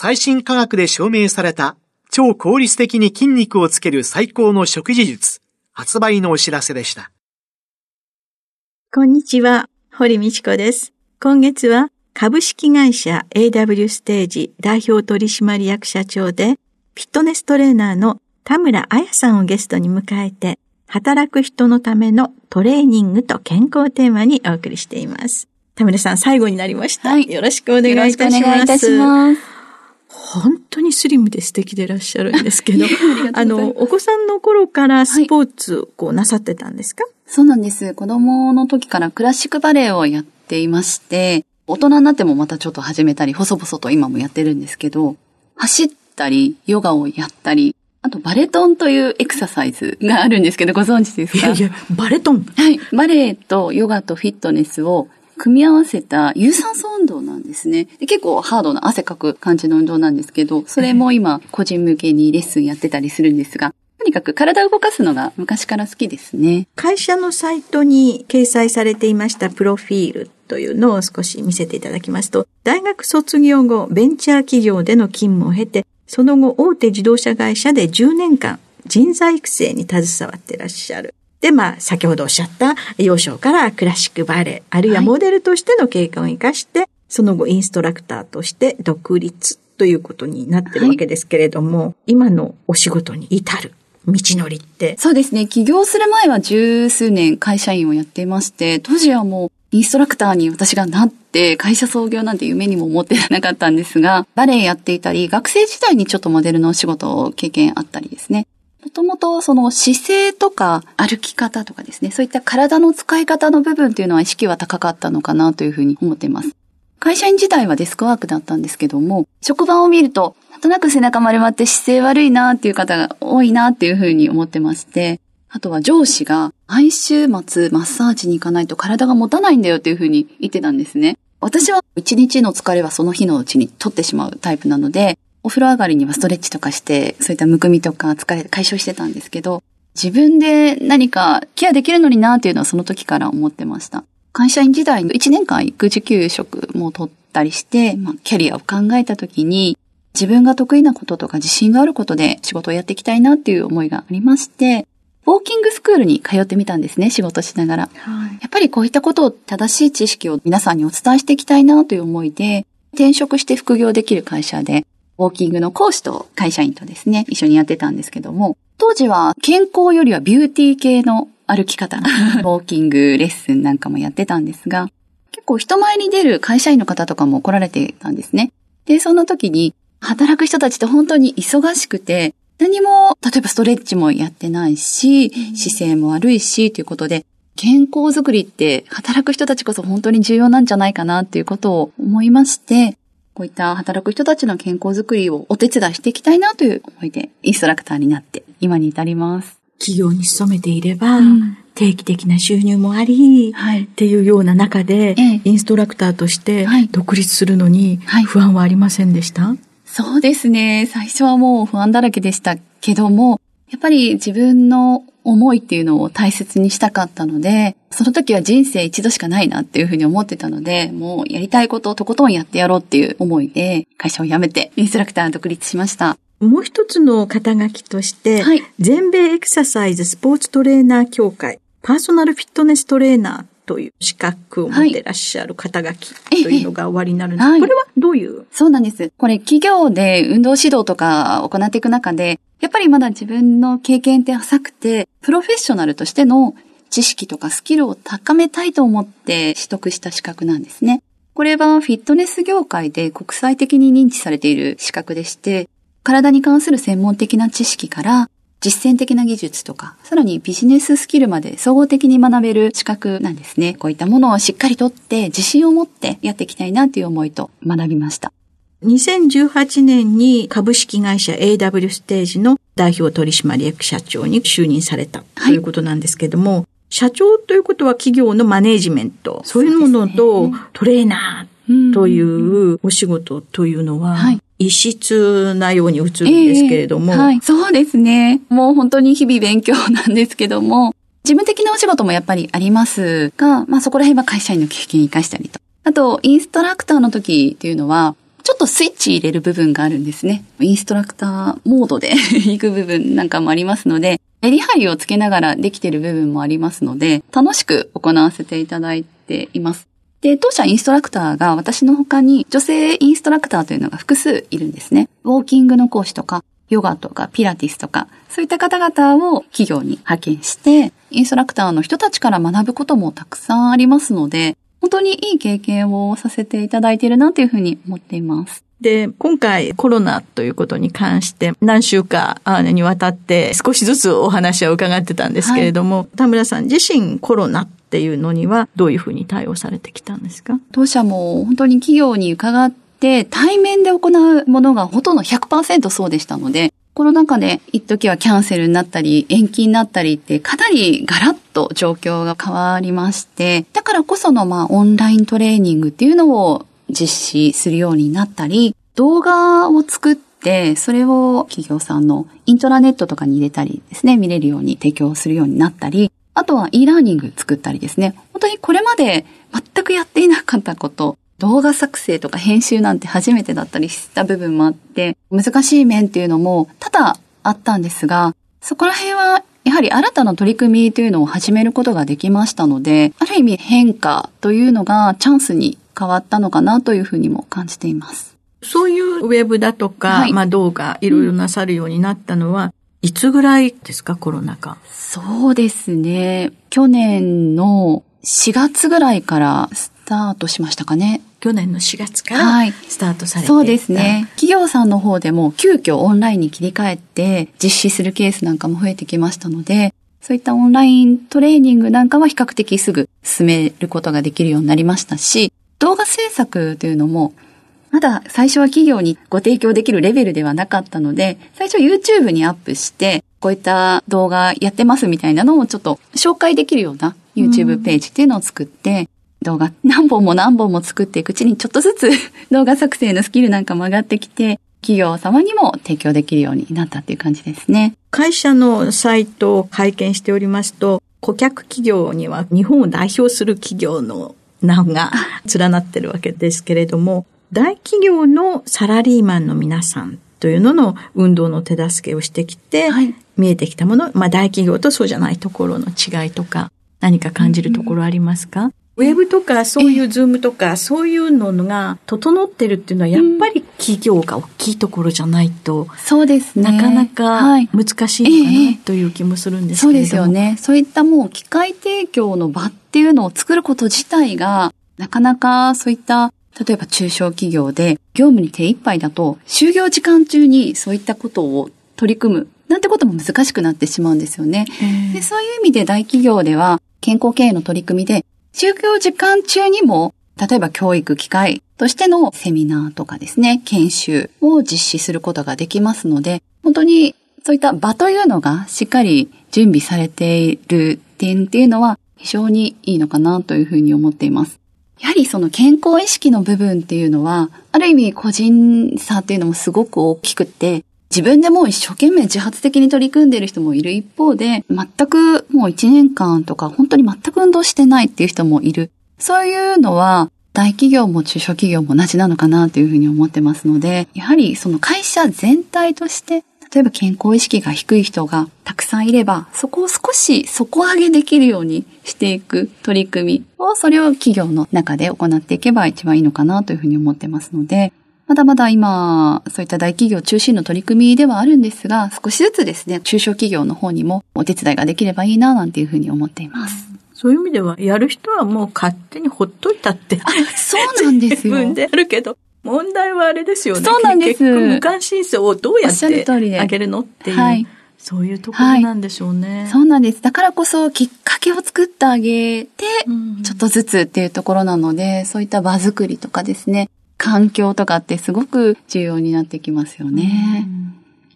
最新科学で証明された超効率的に筋肉をつける最高の食事術、発売のお知らせでした。こんにちは、堀道子です。今月は株式会社 AW ステージ代表取締役社長で、フィットネストレーナーの田村彩さんをゲストに迎えて、働く人のためのトレーニングと健康テーマにお送りしています。田村さん、最後になりました。はい、よろしくお願いいたします。よろしくお願いいたします。本当にスリムで素敵でいらっしゃるんですけど、あの、お子さんの頃からスポーツをこうなさってたんですか、はい、そうなんです。子供の時からクラシックバレエをやっていまして、大人になってもまたちょっと始めたり、細々と今もやってるんですけど、走ったり、ヨガをやったり、あとバレトンというエクササイズがあるんですけど、ご存知ですか？いやいや、バレトンはい。バレエとヨガとフィットネスを組み合わせた有酸素運動なんですね。で結構ハードな汗かく感じの運動なんですけど、それも今個人向けにレッスンやってたりするんですが、とにかく体を動かすのが昔から好きですね。会社のサイトに掲載されていましたプロフィールというのを少し見せていただきますと、大学卒業後、ベンチャー企業での勤務を経て、その後、大手自動車会社で10年間、人材育成に携わっていらっしゃる。で、まあ、先ほどおっしゃった幼少からクラシックバレエ、あるいはモデルとしての経過を生かして、はい、その後インストラクターとして独立ということになってるわけですけれども、はい、今のお仕事に至る道のりって。そうですね。起業する前は十数年会社員をやっていまして、当時はもうインストラクターに私がなって会社創業なんて夢にも思ってなかったんですが、バレエやっていたり、学生時代にちょっとモデルのお仕事を経験あったりですね。もともとその姿勢とか歩き方とかですね、そういった体の使い方の部分っていうのは意識は高かったのかなというふうに思っています。会社員時代はデスクワークだったんですけども、職場を見ると、なんとなく背中丸まって姿勢悪いなっていう方が多いなっていうふうに思ってまして、あとは上司が毎週末マッサージに行かないと体が持たないんだよっていうふうに言ってたんですね。私は一日の疲れはその日のうちに取ってしまうタイプなので、お風呂上がりにはストレッチとかして、そういったむくみとか疲れ解消してたんですけど、自分で何かケアできるのになっていうのはその時から思ってました。会社員時代の1年間育児休職も取ったりして、まあ、キャリアを考えた時に、自分が得意なこととか自信があることで仕事をやっていきたいなっていう思いがありまして、ウォーキングスクールに通ってみたんですね、仕事しながら。はい、やっぱりこういったことを正しい知識を皆さんにお伝えしていきたいなという思いで、転職して副業できる会社で、ウォーキングの講師と会社員とですね、一緒にやってたんですけども、当時は健康よりはビューティー系の歩き方、ウォーキングレッスンなんかもやってたんですが、結構人前に出る会社員の方とかも来られてたんですね。で、その時に、働く人たちって本当に忙しくて、何も、例えばストレッチもやってないし、姿勢も悪いし、ということで、健康づくりって働く人たちこそ本当に重要なんじゃないかなっていうことを思いまして、こういった働く人たちの健康づくりをお手伝いしていきたいなという思いでインストラクターになって今に至ります。企業に勤めていれば、うん、定期的な収入もあり、はい、っていうような中で、ええ、インストラクターとして独立するのに不安はありませんでした、はいそうですね。最初はもう不安だらけでしたけども、やっぱり自分の思いっていうのを大切にしたかったので、その時は人生一度しかないなっていうふうに思ってたので、もうやりたいことをとことんやってやろうっていう思いで、会社を辞めてインストラクター独立しました。もう一つの肩書きとして、はい、全米エクササイズスポーツトレーナー協会パーソナルフィットネストレーナーという資格を持ってらっしゃる肩書きというのが終わりになるんです、はい。これはどういう？そうなんです。これ企業で運動指導とか行っていく中で、やっぱりまだ自分の経験って浅くて、プロフェッショナルとしての知識とかスキルを高めたいと思って取得した資格なんですね。これはフィットネス業界で国際的に認知されている資格でして、体に関する専門的な知識から実践的な技術とか、さらにビジネススキルまで総合的に学べる資格なんですね。こういったものをしっかりとって自信を持ってやっていきたいなという思いと学びました。2018年に株式会社 AW ステージの代表取締役社長に就任されたということなんですけれども、社長ということは企業のマネージメント、そういうものとトレーナーというお仕事というのははい、異質なように映るんですけれども、ええはい。そうですね。もう本当に日々勉強なんですけども、事務的なお仕事もやっぱりありますが、まあそこら辺は会社員の経験を活かしたりと。あと、インストラクターの時っていうのは、ちょっとスイッチ入れる部分があるんですね。インストラクターモードで 行く部分なんかもありますので、メリハリをつけながらできている部分もありますので、楽しく行わせていただいています。で、当社インストラクターが私の他に女性インストラクターというのが複数いるんですね。ウォーキングの講師とか、ヨガとかピラティスとか、そういった方々を企業に派遣して、インストラクターの人たちから学ぶこともたくさんありますので、本当にいい経験をさせていただいているなというふうに思っています。で、今回コロナということに関して何週かあにわたって少しずつお話を伺ってたんですけれども、田村さん自身コロナっていうのにはどういうふうに対応されてきたんですか？当社も本当に企業に伺って対面で行うものがほとんど100%そうでしたので、コロナ禍で一時はキャンセルになったり延期になったりってかなりガラッと状況が変わりまして、だからこそのまあオンライントレーニングっていうのを実施するようになったり、動画を作って、それを企業さんのイントラネットとかに入れたりですね、見れるように提供するようになったり、あとは e ラーニング作ったりですね、本当にこれまで全くやっていなかったこと、動画作成とか編集なんて初めてだったりした部分もあって、難しい面っていうのも多々あったんですが、そこら辺はやはり新たな取り組みというのを始めることができましたので、ある意味変化というのがチャンスに変わったのかなというふうにも感じています。そういうウェブだとか、はいまあ動画いろいろなさるようになったのは、いつぐらいですか、コロナ禍？そうですね。去年の4月ぐらいからスタートしましたかね。去年の4月からはいスタートされていたそうですね。企業さんの方でも急遽オンラインに切り替えて実施するケースなんかも増えてきましたので、そういったオンライントレーニングなんかは比較的すぐ進めることができるようになりましたし、動画制作というのも、まだ最初は企業にご提供できるレベルではなかったので、最初 YouTube にアップして、こういった動画やってますみたいなのをちょっと紹介できるような YouTube ページっていうのを作って、動画何本も何本も作っていくうちにちょっとずつ 動画作成のスキルなんかも上がってきて、企業様にも提供できるようになったっていう感じですね。会社のサイトを拝見しておりますと、顧客企業には日本を代表する企業の名が 連なってるわけですけれども、大企業のサラリーマンの皆さんというのの運動の手助けをしてきて、はい見えてきたもの、まあ大企業とそうじゃないところの違いとか、何か感じるところありますか、ウェブとかそういうズームとかそういうのが整ってるっていうのはやっぱり企業が大きいところじゃないと、そうですね。なかなかはい難しいのかええなという気もするんですそうけれども。ですよね。そういったもう機械提供の場っていうのを作ること自体が、なかなかそういった、例えば中小企業で業務に手一杯だと、就業時間中にそういったことを取り組む、なんてことも難しくなってしまうんですよね。でそういう意味で大企業では健康経営の取り組みで、就業時間中にも、例えば教育機会としてのセミナーとかですね、研修を実施することができますので、本当にそういった場というのがしっかり準備されている点っていうのは非常にいいのかなというふうに思っています。やはりその健康意識の部分っていうのは、ある意味個人差っていうのもすごく大きくて、自分でもう一生懸命自発的に取り組んでいる人もいる一方で、全くもう一年間とか本当に全く運動してないっていう人もいる。そういうのは大企業も中小企業も同じなのかなというふうに思ってますので、やはりその会社全体として例えば健康意識が低い人がたくさんいれば、そこを少し底上げできるようにしていく取り組みを、それを企業の中で行っていけば一番いいのかなというふうに思ってますので、まだまだ今、そういった大企業中心の取り組みではあるんですが、少しずつですね、中小企業の方にもお手伝いができればいいな、なんていうふうに思っています。そういう意味では、やる人はもう勝手にほっといたって。そうなんですよ。自分であるけど、問題はあれですよね。そうなんです。無関心性をどうやってあげるのっていう。はい。そういうところなんでしょうね、はい、そうなんです。だからこそきっかけを作ってあげて、ちょっとずつっていうところなので、そういった場作りとかですね、環境とかってすごく重要になってきますよね。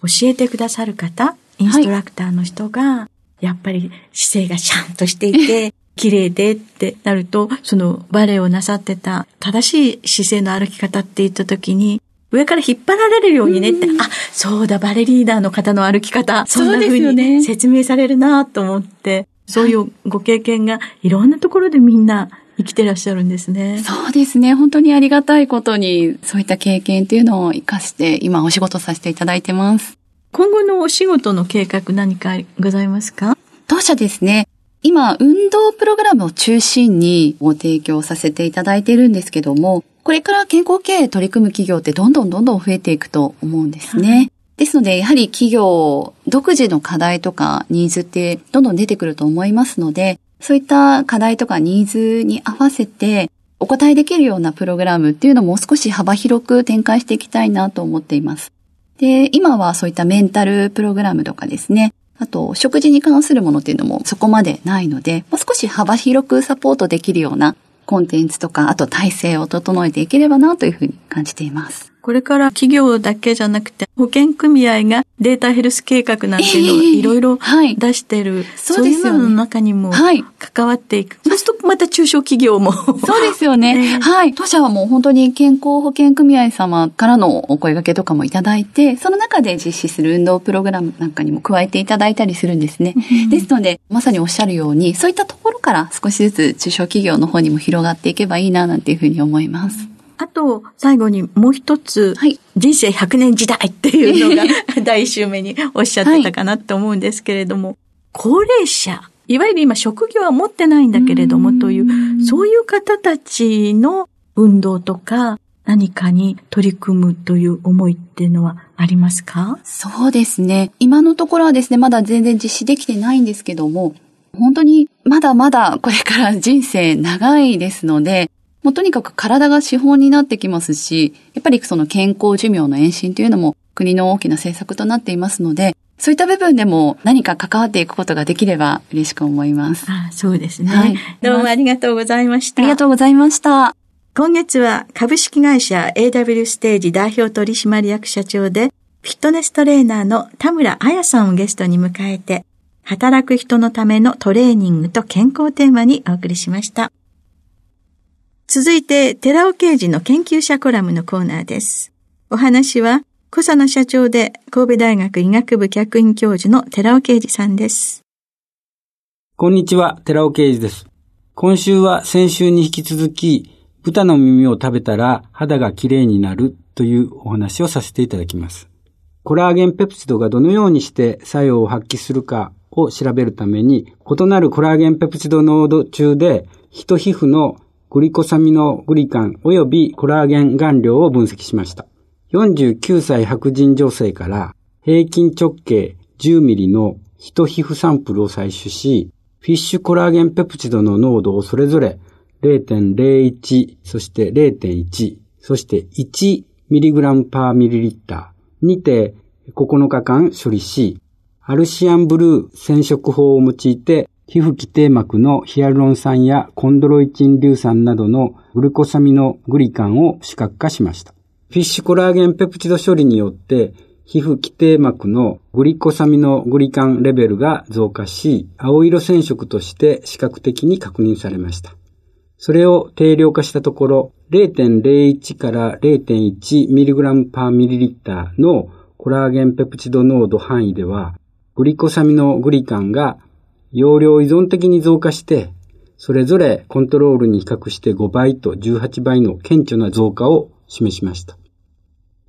教えてくださる方、インストラクターの人が、やっぱり姿勢がシャンとしていて、綺麗でってなると、そのバレエをなさってた正しい姿勢の歩き方って言った時に、上から引っ張られるようにねって、あ、そうだ、バレリーダーの方の歩き方、そんな風に説明されるなと思って、そういうご経験がいろんなところでみんな生きてらっしゃるんですね。そうですね。本当にありがたいことに、そういった経験っていうのを活かして、今お仕事させていただいてます。今後のお仕事の計画何かございますか？当社ですね、今、運動プログラムを中心にご提供させていただいているんですけども、これから健康経営取り組む企業ってどんどんどんどん増えていくと思うんですね。はい、ですので、やはり企業独自の課題とかニーズってどんどん出てくると思いますので、そういった課題とかニーズに合わせてお答えできるようなプログラムっていうのも少し幅広く展開していきたいなと思っています。で、今はそういったメンタルプログラムとかですね、あと、食事に関するものっていうのもそこまでないので、もう少し幅広くサポートできるようなコンテンツとか、あと体制を整えていければなというふうに感じています。これから企業だけじゃなくて、保険組合がデータヘルス計画なんていうのをいろいろ出してる、えーはい、そういうのの中にも関わっていく。はい、そうするとまた中小企業も。そうですよね。えー、はい。当社はもう本当に健康保険組合様からのお声掛けとかもいただいて、その中で実施する運動プログラムなんかにも加えていただいたりするんですね。うん、ですので、まさにおっしゃるように、そういったところから少しずつ中小企業の方にも広がっていけばいいな、なんていうふうに思います。あと、最後にもう一つ、はい、人生100年時代っていうのが 第一週目におっしゃってたかなと思うんですけれども、はい、高齢者、いわゆる今職業は持ってないんだけれどもという、そういう方たちの運動とか何かに取り組むという思いっていうのはありますか？そうですね。今のところはですね、まだ全然実施できてないんですけども、本当にまだまだこれから人生長いですので、もうとにかく体が資本になってきますし、やっぱりその健康寿命の延伸というのも国の大きな政策となっていますので、そういった部分でも何か関わっていくことができれば嬉しく思います。あそうですね、はい。どうもありがとうございました。ありがとうございました。今月は株式会社 AW ステージ代表取締役社長で、フィットネストレーナーの田村彩さんをゲストに迎えて、働く人のためのトレーニングと健康テーマにお送りしました。続いて、寺尾刑事の研究者コラムのコーナーです。お話は、小佐野社長で神戸大学医学部客員教授の寺尾啓二さんです。こんにちは、寺尾啓二です。今週は先週に引き続き、豚の耳を食べたら肌が綺麗になるというお話をさせていただきます。コラーゲンペプチドがどのようにして作用を発揮するかを調べるために、異なるコラーゲンペプチド濃度中で、人皮膚のグリコサミノグリカン及びコラーゲン含量を分析しました。49歳白人女性から平均直径10ミリの人皮膚サンプルを採取し、フィッシュコラーゲンペプチドの濃度をそれぞれ0.01、そして0.1、そして1ミリグラムパーミリリッターにて9日間処理し、アルシアンブルー染色法を用いて皮膚基底膜のヒアルロン酸やコンドロイチン硫酸などのグルコサミノグリカンを視覚化しました。フィッシュコラーゲンペプチド処理によって皮膚基底膜のグリコサミノグリカンレベルが増加し、青色染色として視覚的に確認されました。それを定量化したところ、0.01から 0.1mg パーミリリッターのコラーゲンペプチド濃度範囲では、グリコサミノグリカンが容量依存的に増加して、それぞれコントロールに比較して5倍と18倍の顕著な増加を示しました。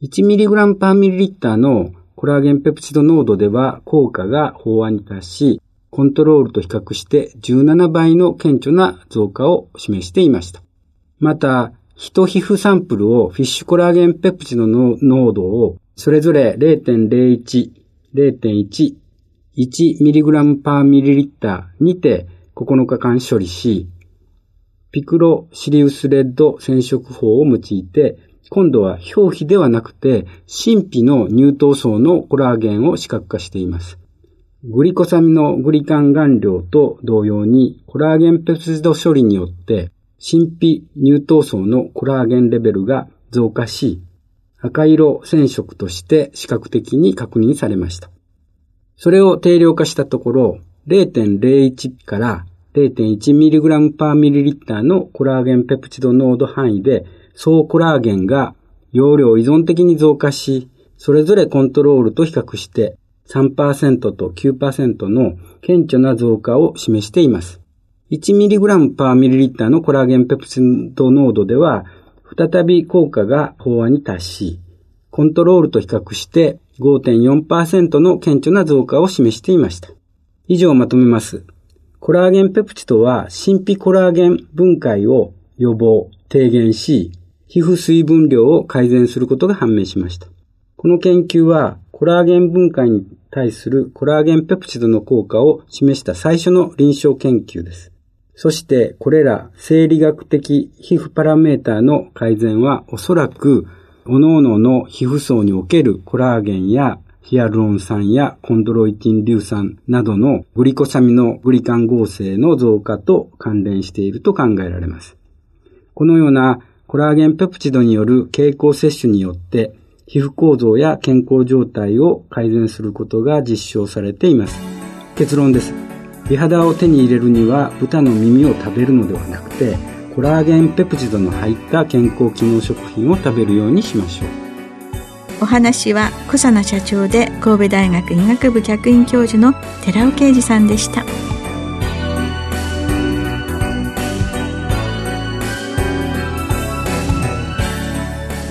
1mg パーミリリッターのコラーゲンペプチド濃度では効果が飽和に達し、コントロールと比較して17倍の顕著な増加を示していました。また、人皮膚サンプルをフィッシュコラーゲンペプチドの濃度をそれぞれ0.01、0.1、1mg パーミリリッターにて9日間処理し、ピクロシリウスレッド染色法を用いて、今度は表皮ではなくて、神秘の乳頭層のコラーゲンを視覚化しています。グリコサミのグリカン顔料と同様に、コラーゲンペプチド処理によって、神秘乳頭層のコラーゲンレベルが増加し、赤色染色として視覚的に確認されました。それを定量化したところ、0.01から 0.1mg パーミリリッターのコラーゲンペプチド濃度範囲で、総コラーゲンが容量依存的に増加し、それぞれコントロールと比較して3%と9%の顕著な増加を示しています。1mg パーミリリッターのコラーゲンペプチド濃度では、再び効果が飽和に達し、コントロールと比較して5.4%の顕著な増加を示していました。以上をまとめます。コラーゲンペプチドは神秘コラーゲン分解を予防、低減し、皮膚水分量を改善することが判明しました。この研究はコラーゲン分解に対するコラーゲンペプチドの効果を示した最初の臨床研究です。そしてこれら生理学的皮膚パラメーターの改善はおそらく各々の皮膚層におけるコラーゲンやヒアルロン酸やコンドロイティン硫酸などのグリコサミのグリカン合成の増加と関連していると考えられます。このようなコラーゲンペプチドによる経口摂取によって皮膚構造や健康状態を改善することが実証されています。結論です。美肌を手に入れるには豚の耳を食べるのではなくてコラーゲンペプチドの入った健康機能食品を食べるようにしましょう。お話は小佐奈社長で神戸大学医学部客員教授の寺尾啓二さんでした。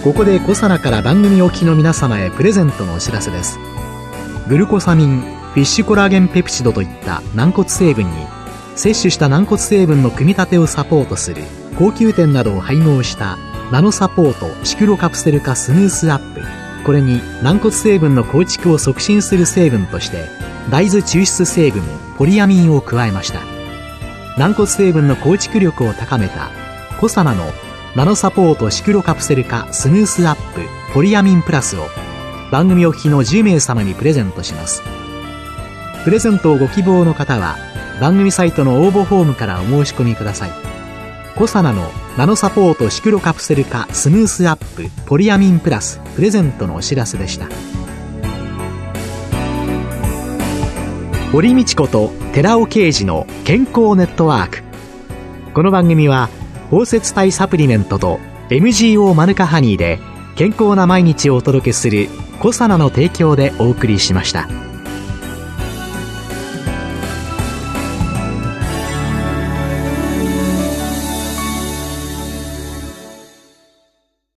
ここで小佐奈から番組お聞きの皆様へプレゼントのお知らせです。グルコサミンフィッシュコラーゲンペプチドといった軟骨成分に摂取した軟骨成分の組み立てをサポートする高級店などを配合したナノサポートシクロカプセル化スムースアップ。これに軟骨成分の構築を促進する成分として大豆抽出成分ポリアミンを加えました。軟骨成分の構築力を高めたコサナのナノサポートシクロカプセル化スムースアップポリアミンプラスを番組お聞きの10名様にプレゼントします。プレゼントをご希望の方は番組サイトの応募フォームからお申し込みください。コサナのナノサポートシクロカプセル化スムースアップポリアミンプラスプレゼントのお知らせでした。堀道子と寺尾啓二の健康ネットワーク。この番組は包摂体サプリメントと MGO マヌカハニーで健康な毎日をお届けするコサナの提供でお送りしました。